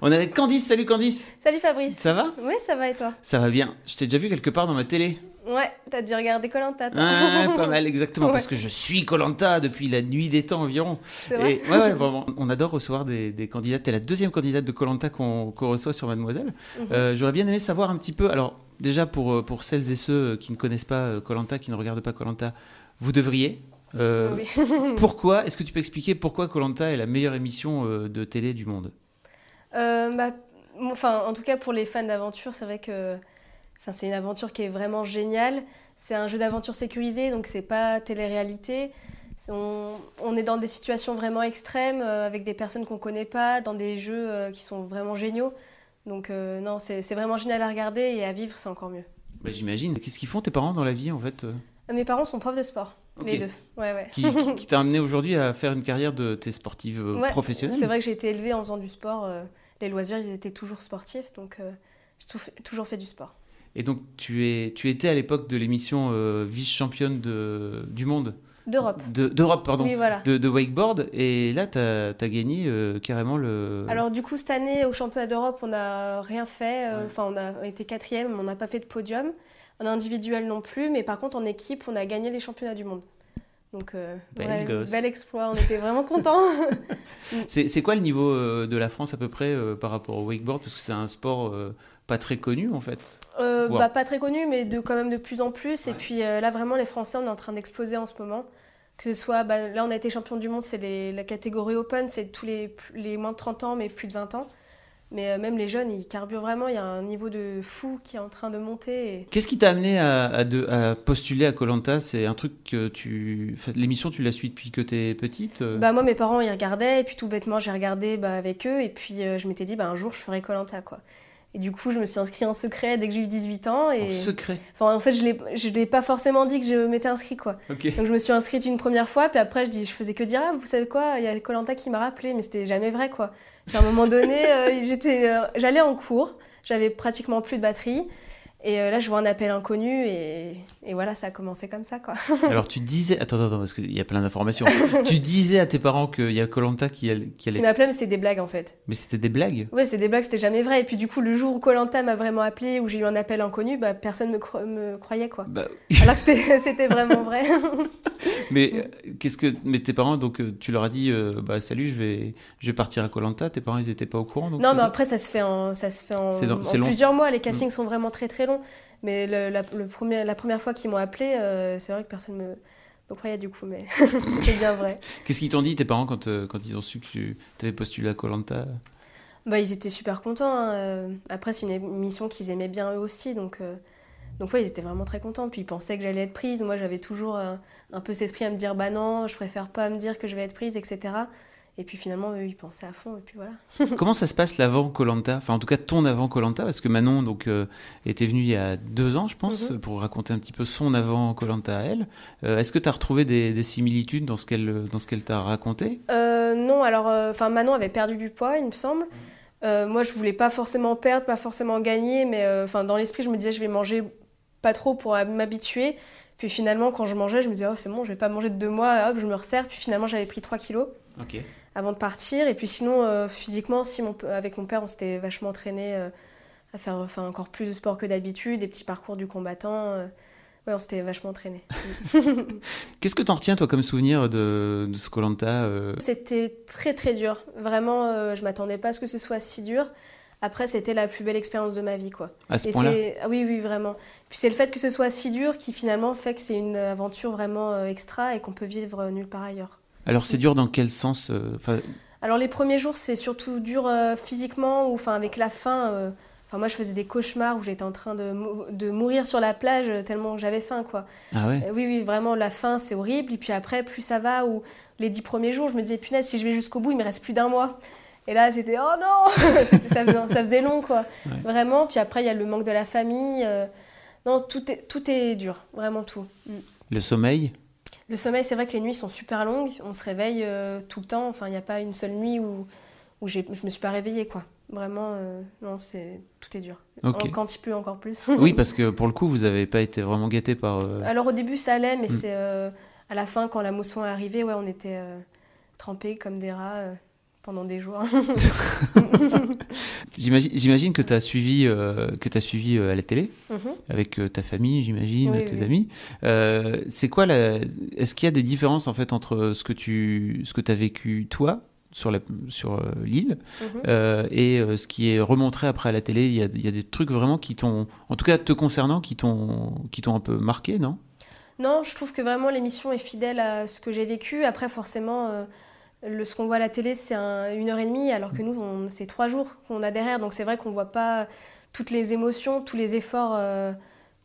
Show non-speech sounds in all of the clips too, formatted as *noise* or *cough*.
On est avec Candice. Salut Candice. Salut Fabrice. Ça va? Oui, ça va et toi? Ça va bien. Je t'ai déjà vu quelque part dans ma télé. Ouais, t'as dû regarder Colanta. Ah, pas mal, exactement, Ouais. *laughs* parce que je suis Colanta depuis la nuit des temps environ. C'est vrai Et *laughs* ouais, ouais, vraiment. On adore recevoir des, des candidates. T'es la deuxième candidate de Colanta qu'on reçoit sur Mademoiselle. Mhm. Euh, J'aurais bien aimé savoir un petit peu. Alors, déjà pour, euh, pour celles et ceux qui ne connaissent pas Colanta, qui ne regardent pas Colanta, vous devriez. Euh, Oui. *laughs* pourquoi Est-ce que tu peux expliquer pourquoi Colanta est la meilleure émission euh, de télé du monde? Euh, bah, bon, enfin, en tout cas pour les fans d'aventure, c'est vrai que enfin, c'est une aventure qui est vraiment géniale. C'est un jeu d'aventure sécurisé, donc c'est pas télé-réalité. On, on est dans des situations vraiment extrêmes, euh, avec des personnes qu'on connaît pas, dans des jeux euh, qui sont vraiment géniaux. Donc euh, non, c'est vraiment génial à regarder et à vivre, c'est encore mieux. bah, J'imagine. Qu'est-ce qu'ils font tes parents dans la vie en fait euh? Mes parents sont profs de sport, les deux. Ouais, ouais. qui, qui- qui t'a amené aujourd'hui à faire une carrière de tes sportive euh, Ouais, professionnelle C'est vrai que j'ai été élevée en faisant du sport. euh, les loisirs, ils étaient toujours sportifs, donc euh, j'ai tou- toujours fait du sport. Et donc, tu, es, tu étais à l'époque de l'émission euh, vice-championne de- du monde D'Europe. de- D'Europe, pardon. Oui, voilà. De, de wakeboard. Et là, tu as, gagné euh, carrément le. Alors du coup, cette année, au championnat d'Europe, on n'a rien fait. euh, Ouais. Enfin, on a été quatrième, mais on n'a pas fait de podium. En individuel non plus, mais par contre, en équipe, on a gagné les championnats du monde. Donc, euh, Bel ouais, gosse. bel exploit, on était vraiment contents. *laughs* C'est quoi le niveau euh, de la France à peu près euh, par rapport au wakeboard? Parce que c'est un sport pas très connu en fait. Bah, pas très connu, mais de, quand même de plus en plus. Et puis là, vraiment, les Français, on est en train d'exploser en ce moment. Que ce soit, bah, là, on a été champion du monde, c'est la catégorie open, c'est tous les, les moins de 30 ans, mais plus de 20 ans. Mais euh, même les jeunes, ils carburent vraiment. Il y a un niveau de fou qui est en train de monter. et- Qu'est-ce qui t'a amené à, à de- à postuler à Colanta C'est un truc que tu. enfin, L'émission, tu la suis depuis que t'es petite euh? Bah, moi, mes parents, ils regardaient, et puis tout bêtement, j'ai regardé bah, avec eux, et puis euh, je m'étais dit, bah, un jour, je ferai Colanta, quoi. Et du coup, je me suis inscrite en secret dès que j'ai eu 18 ans. Et... En secret. Enfin, en fait, je je l'ai pas forcément dit que je m'étais inscrite, quoi. Donc je me suis inscrite une première fois, puis après je dis, je faisais que dire, ah, vous savez quoi, il y a Colanta qui m'a rappelé, mais c'était jamais vrai quoi. Puis à un moment donné, euh, j'étais, euh, j'allais en cours, j'avais pratiquement plus de batterie, et euh, là je vois un appel inconnu, et, et voilà, ça a commencé comme ça quoi. *laughs* Alors tu disais, attends, attends, parce qu'il y a plein d'informations. *laughs* tu disais à tes parents qu'il y a Colanta qui, all- qui Qui allait, m'appelait, mais c'était des blagues en fait. mais c'était des blagues? Ouais, c'était des blagues, c'était jamais vrai. Et puis du coup, le jour où Colanta m'a vraiment appelé, où j'ai eu un appel inconnu, bah personne me, cro- me croyait quoi. Bah, Alors que c'était, *laughs* vraiment vrai. mais euh, qu'est-ce que, mais tes parents, donc euh, tu leur as dit, euh, bah salut, je vais, je vais partir à Colanta. Tes parents, ils étaient pas au courant. Donc Non, mais ça? après, ça se fait en, ça se fait en, plusieurs mois. Les castings sont vraiment très très Mais le, la, le premier, la première fois qu'ils m'ont appelé, euh, c'est vrai que personne me, me croyait du coup, mais *laughs* c'était bien vrai. Qu'est-ce qu'ils t'ont dit tes parents quand, euh, quand ils ont su que tu avais postulé à Colanta Bah, ils étaient super contents. hein. Euh, Après, c'est une émission qu'ils aimaient bien eux aussi, donc, donc ouais, ils étaient vraiment très contents. Puis ils pensaient que j'allais être prise. Moi, j'avais toujours euh, un peu cet esprit à me dire, bah non, je préfère pas me dire que je vais être prise, etc. Et puis finalement, eux, ils pensaient à fond, et puis voilà. *laughs* Comment ça se passe l'avant Colanta? Enfin, en tout cas, ton avant Colanta, parce que Manon donc euh, était venue il y a deux ans, je pense, Mhm. pour raconter un petit peu son avant Colanta à elle. Euh, Est-ce que tu as retrouvé des, des similitudes dans ce qu'elle dans ce qu'elle t'a raconté? Euh, non, alors, enfin, Manon avait perdu du poids, il me semble. Euh, moi, je voulais pas forcément perdre, pas forcément gagner, mais euh, enfin, dans l'esprit, je me disais, je vais manger pas trop pour euh, m'habituer. Puis finalement, quand je mangeais, je me disais, oh, c'est bon, je vais pas manger de deux mois, hop, je me resserre. Puis finalement, j'avais pris 3 kilos Ok. Avant de partir. Et puis sinon, euh, physiquement, si mon, avec mon père, on s'était vachement entraîné euh, à faire enfin, encore plus de sport que d'habitude, des petits parcours du combattant. euh. ouais, on s'était vachement entraîné. *laughs* Qu'est-ce que t'en retiens, toi, comme souvenir de, de ce Colanta C'était très très dur. Vraiment, euh, je m'attendais pas à ce que ce soit si dur. après, c'était la plus belle expérience de ma vie, quoi. À ce point-là? c'est- ah oui, oui, vraiment. Puis c'est le fait que ce soit si dur qui finalement fait que c'est une aventure vraiment euh, extra et qu'on peut vivre euh, nulle part ailleurs. Alors c'est dur dans quel sens euh, Alors les premiers jours, c'est surtout dur euh, physiquement ou enfin avec la faim. euh, Enfin moi, je faisais des cauchemars où j'étais en train de, mou- de mourir sur la plage tellement j'avais faim, quoi. Ah ouais? Euh, Oui, oui, vraiment, la faim, c'est horrible. Et puis après, plus ça va, ou les dix premiers jours, je me disais, punaise, si je vais jusqu'au bout, il me reste plus d'un mois. Et là, c'était, oh non *laughs* ça, faisait, ça faisait long, quoi. Ouais. Vraiment. Puis après, il y a le manque de la famille. euh, Non, tout est, tout est dur, vraiment tout. Mm. Le sommeil? Le sommeil, c'est vrai que les nuits sont super longues. On se réveille euh, tout le temps. Enfin, il n'y a pas une seule nuit où, où je me suis pas réveillée, quoi. Vraiment, euh, non, c'est tout est dur. Ok. En- Quand il pleut, encore plus. *laughs* Oui, parce que pour le coup, vous n'avez pas été vraiment gâté par. euh, Alors au début ça allait, mais Mm. c'est à la fin quand la mousson est arrivée, ouais, on était trempés comme des rats pendant des jours. *laughs* J'imagine que tu as suivi, euh, que as suivi euh, à la télé, Mhm. avec euh, ta famille, j'imagine, Oui, tes oui. amis. Euh, c'est quoi la. Est-ce qu'il y a des différences en fait entre ce que tu ce que as vécu toi sur la- sur l'île Mhm. euh, et euh, ce qui est remontré après à la télé? Il y, a, il y a des trucs vraiment qui t'ont en tout cas te concernant qui t'ont qui t'ont un peu marqué non? Non, je trouve que vraiment l'émission est fidèle à ce que j'ai vécu. Après forcément, euh, le, ce qu'on voit à la télé c'est un- une heure et demie, alors que nous c'est trois jours qu'on a derrière. Donc c'est vrai qu'on voit pas toutes les émotions, tous les efforts euh,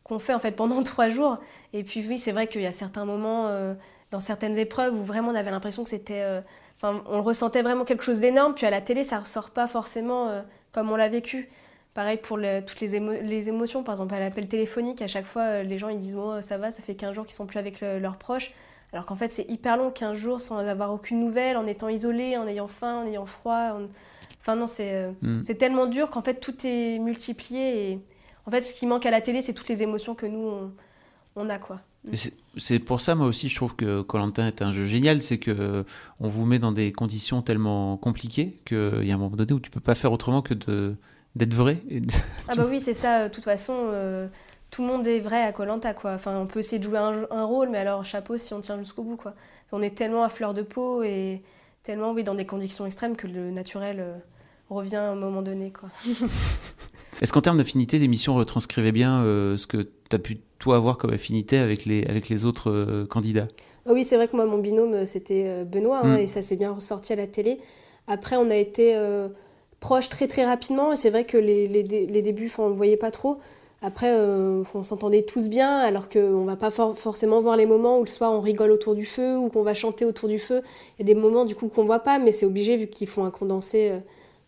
qu'on fait en fait pendant *laughs* trois jours. Et puis oui, c'est vrai qu'il y a certains moments euh, dans certaines épreuves où vraiment on avait l'impression que c'était, euh, on ressentait vraiment quelque chose d'énorme. Puis à la télé, ça ressort pas forcément comme on l'a vécu. Pareil pour toutes les, émo- les émotions, par exemple à l'appel téléphonique, à chaque fois les gens ils disent oh, ça va, ça fait 15 jours qu'ils sont plus avec le- leurs proches. Alors qu'en fait c'est hyper long, 15 jours sans avoir aucune nouvelle, en étant isolé, en ayant faim, en ayant froid. en- Enfin non, c'est euh, Mm. c'est tellement dur qu'en fait tout est multiplié. Et en fait ce qui manque à la télé c'est toutes les émotions que nous on, on a quoi. Et c'est- pour ça, moi aussi, je trouve que Colantin est un jeu génial. C'est que euh, on vous met dans des conditions tellement compliquées qu'il y a un moment donné où tu peux pas faire autrement que d'être vrai. et de- Ah bah oui, c'est ça. De toute façon, euh, tout le monde est vrai à Colanta, quoi. Enfin, on peut essayer de jouer un, un rôle, mais alors chapeau si on tient jusqu'au bout, quoi. On est tellement à fleur de peau et tellement, oui, dans des conditions extrêmes que le naturel euh, revient à un moment donné, quoi. *laughs* Est-ce qu'en termes d'affinité, l'émission retranscrivait bien euh, ce que tu as pu toi avoir comme affinité avec les avec les autres euh, candidats? Ah oui, c'est vrai que moi, mon binôme, c'était euh, Benoît, hein, Mm. et ça s'est bien ressorti à la télé. Après, on a été euh, proches très très rapidement, et c'est vrai que les, les, dé- les débuts, enfin, on ne le voyait pas trop. Après, euh, on s'entendait tous bien, alors qu'on ne va pas for- forcément voir les moments où le soir on rigole autour du feu, ou qu'on va chanter autour du feu. Il y a des moments du coup qu'on voit pas, mais c'est obligé vu qu'ils font un condensé euh,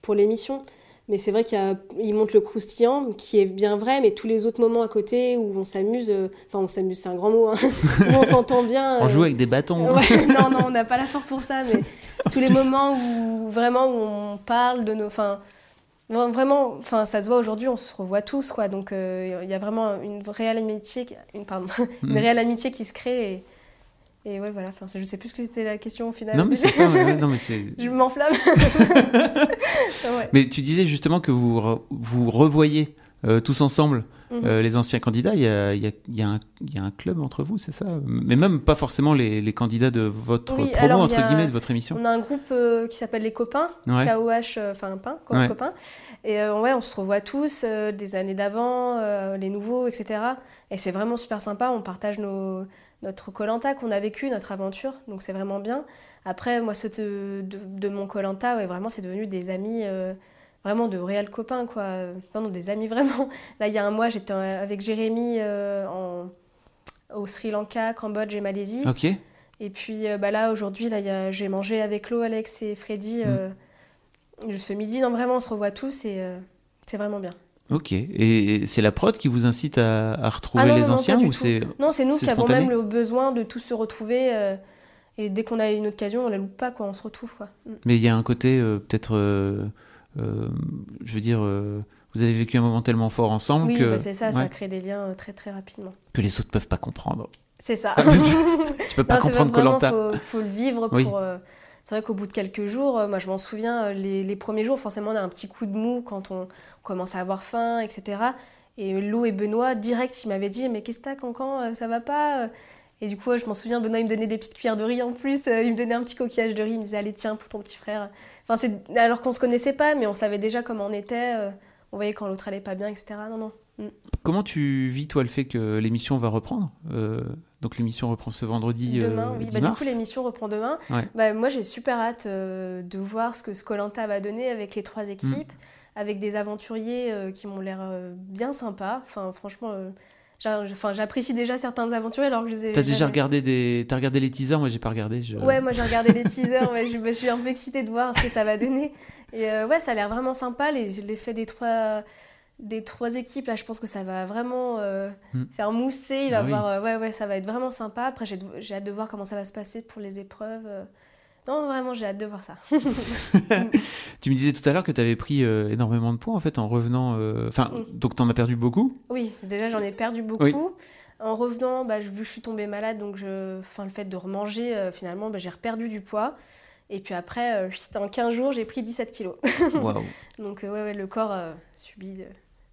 pour l'émission. Mais c'est vrai qu'il montre le croustillant, qui est bien vrai, mais tous les autres moments à côté où on s'amuse, euh, enfin on s'amuse, c'est un grand mot, hein, *laughs* où on s'entend bien. On joue avec des bâtons. Ouais, *laughs* non, non, on n'a pas la force pour ça, mais tous les *laughs* moments où vraiment où on parle de nos. Enfin, non, vraiment, enfin, ça se voit aujourd'hui, on se revoit tous, quoi. Donc, euh, il y a vraiment une réelle amitié, qui- une, pardon, *laughs* une Mm. réelle amitié qui se crée. Et, et ouais, voilà, enfin, je sais plus ce que c'était la question au final. Non mais c'est ça. ouais, ouais, non mais c'est. *laughs* je m'enflamme. *laughs* ouais. Mais tu disais justement que vous vous revoyez euh, tous ensemble Mhm. euh, les anciens candidats. Il y a, il y, a, il y, a un- il y a un club entre vous, c'est ça? Mais même pas forcément les, les candidats de votre Oui, promo alors, entre guillemets de votre émission. On a un groupe euh, qui s'appelle Les Copains, Ouais. KOH, enfin un pain, quoi, Ouais. copains. Et ouais, on se revoit tous, des années d'avant, les nouveaux, etc. Et c'est vraiment super sympa, on partage nos, notre Colanta qu'on a vécu, notre aventure, donc c'est vraiment bien. Après, moi, ceux de, de, de mon Colanta, ouais, vraiment, c'est devenu des amis, euh, vraiment de réels copains, quoi. Non, des amis *laughs* vraiment. Là, il y a un mois, j'étais euh, avec Jérémy euh, en, au Sri Lanka, Cambodge et Malaisie. Ok. Et puis euh, bah là, aujourd'hui, là, a- j'ai mangé avec Lo, Alex et Freddy euh, ce midi. Non, vraiment, on se revoit tous et c'est vraiment bien. Ok. Et c'est la prod qui vous incite à, à retrouver Ah non, les non, anciens ou c'est Non, c'est nous qui avons même le besoin de tous se retrouver. euh, et dès qu'on a une occasion, on la loupe pas, quoi. On se retrouve, quoi. Mm. Mais il y a un côté euh, peut-être, euh, je veux dire, euh, vous avez vécu un moment tellement fort ensemble Oui, que, bah, c'est ça, ça crée des liens euh, très, très rapidement. que les autres peuvent pas comprendre. C'est ça. Ça *laughs* Tu peux pas Non, comprendre vraiment, Colanta. faut, faut le vivre Oui. pour. euh, c'est vrai qu'au bout de quelques jours, euh, moi je m'en souviens, euh, les, les premiers jours, forcément, on a un petit coup de mou quand on commence à avoir faim, etc. Et Lou et Benoît, direct, ils m'avaient dit Mais qu'est-ce que t'as, Cancan? Euh, Ça va pas euh Et du coup, je m'en souviens, Benoît, il me donnait des petites cuillères de riz en plus. il me donnait un petit coquillage de riz. Il me disait, allez, tiens, pour ton petit frère. Enfin, c'est alors qu'on se connaissait pas, mais on savait déjà comment on était. on voyait quand l'autre allait pas bien, etc. Non, non. Mm. Comment tu vis, toi, le fait que l'émission va reprendre donc l'émission reprend ce vendredi. Demain, oui. Bah, du coup, l'émission reprend demain. Bah, moi, j'ai super hâte de voir ce que Scolanta va donner avec les trois équipes. Mm avec des aventuriers euh, qui m'ont l'air euh, bien sympas. Enfin, franchement, euh, Enfin, j'apprécie déjà certains aventuriers alors que je les ai. T'as déjà regardé des, t'as regardé les teasers? Moi, j'ai pas regardé. Ouais, moi j'ai regardé les teasers. Ouais, je, suis un peu excitée de voir ce que ça va donner. Et ouais, ça a l'air vraiment sympa. L'effet des trois, des trois équipes là, je pense que ça va vraiment hmm. faire mousser. Il va ah ouais, ouais, ça va être vraiment sympa. Après, j'ai hâte de voir comment ça va se passer pour les épreuves. Non, vraiment, j'ai hâte de voir ça. *laughs* tu me disais tout à l'heure que tu avais pris euh, énormément de poids en fait en revenant. Euh, enfin, mm. donc tu en as perdu beaucoup Oui, déjà j'en ai perdu beaucoup. En revenant, bah, vu que je suis tombée malade, donc je... enfin, le fait de remanger, euh, finalement, bah, j'ai reperdu du poids. Et puis après, en 15 jours, j'ai pris 17 kilos. *laughs* Donc ouais, ouais, le corps subit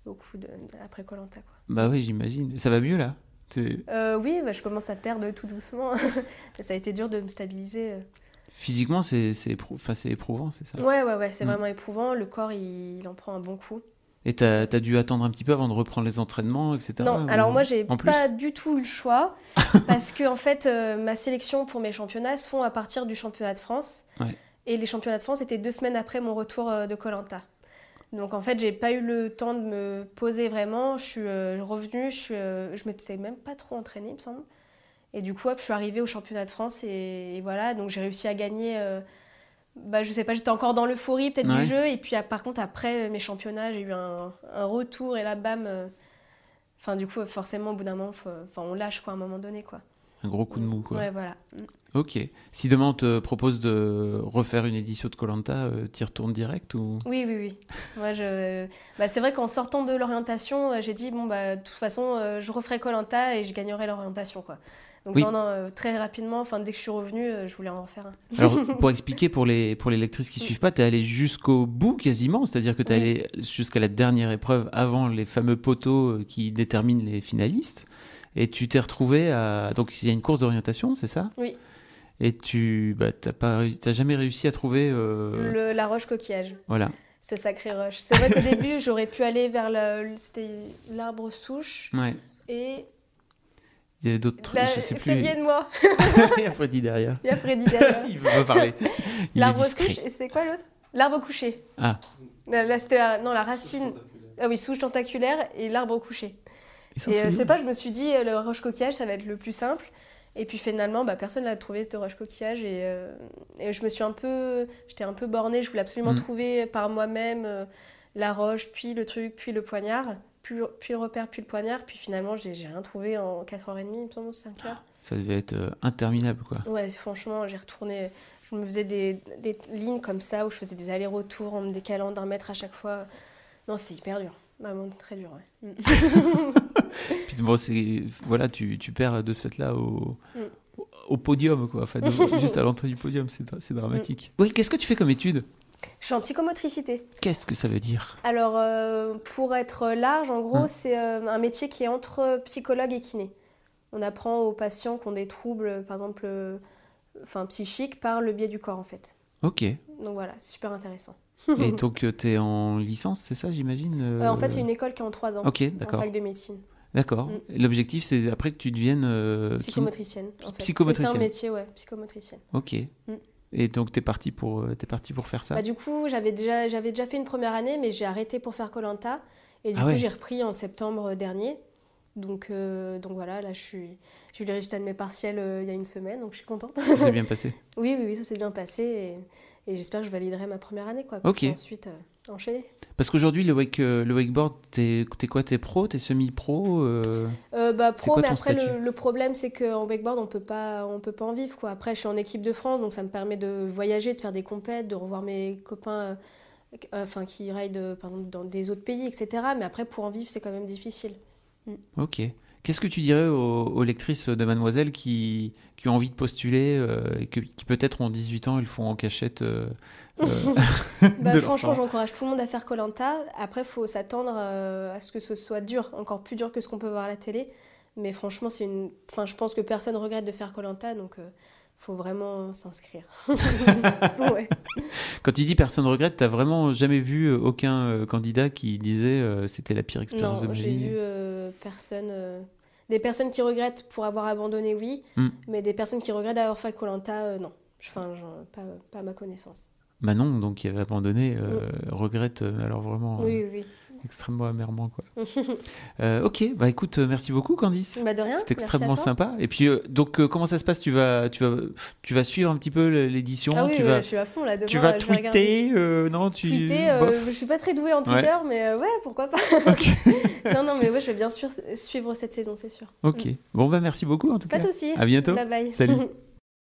beaucoup de... après Colanta. Bah oui, j'imagine. Ça va mieux là? Oui, bah, je commence à perdre tout doucement. *laughs* ça a été dur de me stabiliser. Physiquement, c'est éprouvant, c'est ça Ouais, ouais, ouais, c'est mm. vraiment éprouvant. Le corps, il, en prend un bon coup. Et tu as, dû attendre un petit peu avant de reprendre les entraînements, etc. Non, alors moi, j'ai pas du tout eu le choix. *laughs* parce que, en fait, euh, ma sélection pour mes championnats se font à partir du championnat de France. Et les championnats de France étaient deux semaines après mon retour euh, de Colanta. Donc en fait, j'ai pas eu le temps de me poser vraiment. Je suis euh, revenue, je, suis, je m'étais même pas trop entraînée, il me semble. Et du coup, hop, je suis arrivée au championnat de France et, voilà, donc j'ai réussi à gagner. Euh, bah, je sais pas, j'étais encore dans l'euphorie peut-être du jeu. Et puis par contre, après mes championnats, j'ai eu un, retour et là, bam. Euh, enfin, du coup, forcément, au bout d'un moment, enfin, on lâche quoi, à un moment donné. quoi. Un gros coup de mou, quoi. Ouais, voilà. Ok. Si demain on te propose de refaire une édition de Colanta, euh, tu y retournes direct ou? Oui, oui, oui. *laughs* Moi, je... bah, c'est vrai qu'en sortant de l'orientation, j'ai dit bon bah de toute façon, je referai Colanta et je gagnerai l'orientation quoi. Donc non, euh, très rapidement, enfin, dès que je suis revenue, euh, je voulais en faire un. Alors, *laughs* pour expliquer pour les, pour les lectrices qui ne suivent pas, tu es allé jusqu'au bout quasiment, c'est-à-dire que tu es allé jusqu'à la dernière épreuve avant les fameux poteaux euh, qui déterminent les finalistes. Et tu t'es retrouvé à. Donc, il y a une course d'orientation, c'est ça? Oui. Et tu bah, n'as jamais réussi à trouver. Le, la roche coquillage. Voilà. Ce sacré roche. C'est vrai qu'au début, j'aurais pu aller vers l'arbre souche. Ouais. Et il y avait d'autres trucs, je sais plus. Freddy et moi. *laughs* il y a Freddy derrière. Il y a Freddy derrière. *laughs* il veut parler. L'arbre souche, et c'était quoi l'autre? L'arbre couché. Ah. Là, c'était la... Non, la racine. Ah oui, souche tentaculaire et l'arbre couché. Et euh, c'est pas, je me suis dit, euh, le roche coquillage, ça va être le plus simple. Et puis finalement, bah, personne n'a trouvé ce roche coquillage. Et, euh, et, je me suis un peu. J'étais un peu bornée. Je voulais absolument mm. trouver par moi-même la roche, puis le truc, puis le poignard puis, le repère, puis le poignard. Puis finalement, j'ai rien trouvé en 4h30, il me semble, 5h. Ça devait être euh, interminable, quoi. Ouais, franchement, j'ai retourné. Je me faisais des, des, lignes comme ça où je faisais des allers-retours en me décalant d'un mètre à chaque fois. Non, c'est hyper dur. Vraiment très dur, ouais. Mm. *laughs* puis bon, voilà, tu, tu, perds de cette là au, mm. au podium, quoi. Enfin, *laughs* juste à l'entrée du podium, c'est dramatique. Mm. Oui, qu'est-ce que tu fais comme étude? Je suis en psychomotricité. Qu'est-ce que ça veut dire? Alors, euh, pour être large, en gros, hein c'est euh, un métier qui est entre psychologue et kiné. On apprend aux patients qui ont des troubles, par exemple, euh, enfin, psychiques, par le biais du corps, en fait. Ok. Donc voilà, c'est super intéressant. et *laughs* donc, tu es en licence, c'est ça, j'imagine En fait, c'est une école qui est en trois ans. Ok, d'accord. En fac de médecine. D'accord. Mm. L'objectif, c'est après que tu deviennes... psychomotricienne, en fait. Psychomotricienne. C'est un métier, ouais, psychomotricienne. Ok. Mm. Et donc, tu es parti, pour, euh, es parti pour faire ça bah, Du coup, j'avais déjà, déjà fait une première année, mais j'ai arrêté pour faire Colanta. Et du ah coup, j'ai repris en septembre dernier. Donc, euh, donc voilà, là, je suis, j'ai eu les résultats de mes partiels euh, il y a une semaine, donc je suis contente. Ça s'est *laughs* bien passé oui, oui, oui, ça s'est bien passé. Et, et j'espère que je validerai ma première année. Quoi, ok. ensuite, enchaîner. Parce qu'aujourd'hui, le, wake, euh, le wakeboard, t'es es quoi T'es pro T'es semi-pro euh... euh, Bah pro, mais après le, problème c'est qu'en wakeboard on peut pas, on peut pas en vivre quoi. Après je suis en équipe de France, donc ça me permet de voyager, de faire des compètes, de revoir mes copains, euh, enfin qui raident dans des autres pays, etc. Mais après pour en vivre c'est quand même difficile. Mm. Ok. Qu'est-ce que tu dirais aux, lectrices de Mademoiselle qui, qui, ont envie de postuler et qui peut-être ont 18 ans, ils font en cachette euh, *laughs* bah, *laughs* franchement, j'encourage tout le monde à faire Colanta. Après, il faut s'attendre euh, à ce que ce soit dur, encore plus dur que ce qu'on peut voir à la télé. Mais franchement, c'est une. Enfin, je pense que personne regrette de faire Colanta, donc euh, faut vraiment s'inscrire. *laughs* ouais. Quand tu dis personne regrette, t'as vraiment jamais vu euh, aucun euh, candidat qui disait euh, c'était la pire expérience de Non, ma j'ai vie vu euh, personne. euh, Des personnes qui regrettent pour avoir abandonné, oui, Hmm. mais des personnes qui regrettent d'avoir fait Colanta, non. Enfin, pas, pas à ma connaissance. Manon, donc qui avait abandonné, euh, regrette alors vraiment euh, Oui, oui. Extrêmement amèrement quoi. *laughs* Euh, ok, bah écoute, euh, merci beaucoup Candice. bah de rien. C'est extrêmement sympa. Et puis, euh, donc, euh, comment ça se passe? Tu vas, tu, vas, tu vas suivre un petit peu l'édition? Ah oui, tu, oui, vas, je suis à fond là. Demain, tu vas tweeter Non, tu. Tweeter, je suis pas très douée en Twitter, mais ouais, pourquoi pas. *laughs* *laughs* Non, non, mais ouais, je vais bien sûr suivre cette saison, c'est sûr. ok. Bon, bah merci beaucoup en tout Pas cas. de soucis. À bientôt. Bye bye. Salut.